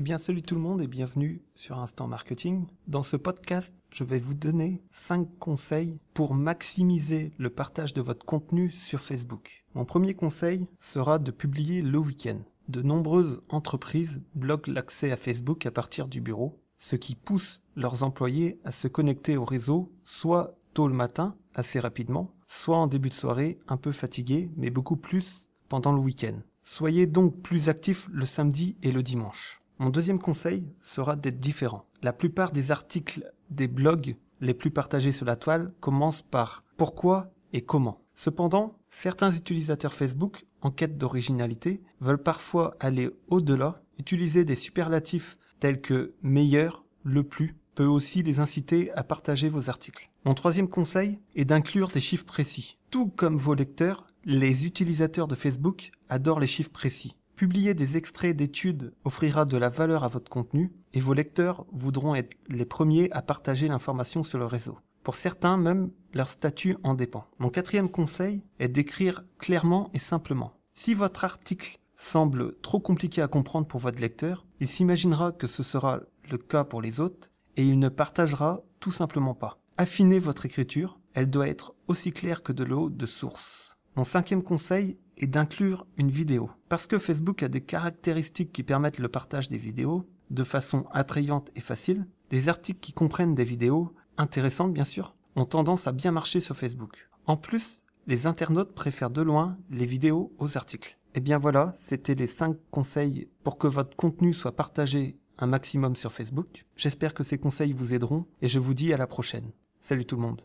Eh bien, salut tout le monde et bienvenue sur Instant Marketing. Dans ce podcast, je vais vous donner 5 conseils pour maximiser le partage de votre contenu sur Facebook. Mon premier conseil sera de publier le week-end. De nombreuses entreprises bloquent l'accès à Facebook à partir du bureau, ce qui pousse leurs employés à se connecter au réseau soit tôt le matin, assez rapidement, soit en début de soirée, un peu fatigué, mais beaucoup plus pendant le week-end. Soyez donc plus actifs le samedi et le dimanche. Mon deuxième conseil sera d'être différent. La plupart des articles des blogs les plus partagés sur la toile commencent par pourquoi et comment. Cependant, certains utilisateurs Facebook, en quête d'originalité, veulent parfois aller au-delà, utiliser des superlatifs tels que meilleur, le plus, peut aussi les inciter à partager vos articles. Mon troisième conseil est d'inclure des chiffres précis. Tout comme vos lecteurs, les utilisateurs de Facebook adorent les chiffres précis. Publier des extraits d'études offrira de la valeur à votre contenu et vos lecteurs voudront être les premiers à partager l'information sur le réseau. Pour certains, même, leur statut en dépend. Mon quatrième conseil est d'écrire clairement et simplement. Si votre article semble trop compliqué à comprendre pour votre lecteur, il s'imaginera que ce sera le cas pour les autres et il ne partagera tout simplement pas. Affinez votre écriture, elle doit être aussi claire que de l'eau de source. Mon cinquième conseil et d'inclure une vidéo. Parce que Facebook a des caractéristiques qui permettent le partage des vidéos de façon attrayante et facile, des articles qui comprennent des vidéos, intéressantes bien sûr, ont tendance à bien marcher sur Facebook. En plus, les internautes préfèrent de loin les vidéos aux articles. Et eh bien voilà, c'était les 5 conseils pour que votre contenu soit partagé un maximum sur Facebook. J'espère que ces conseils vous aideront et je vous dis à la prochaine. Salut tout le monde.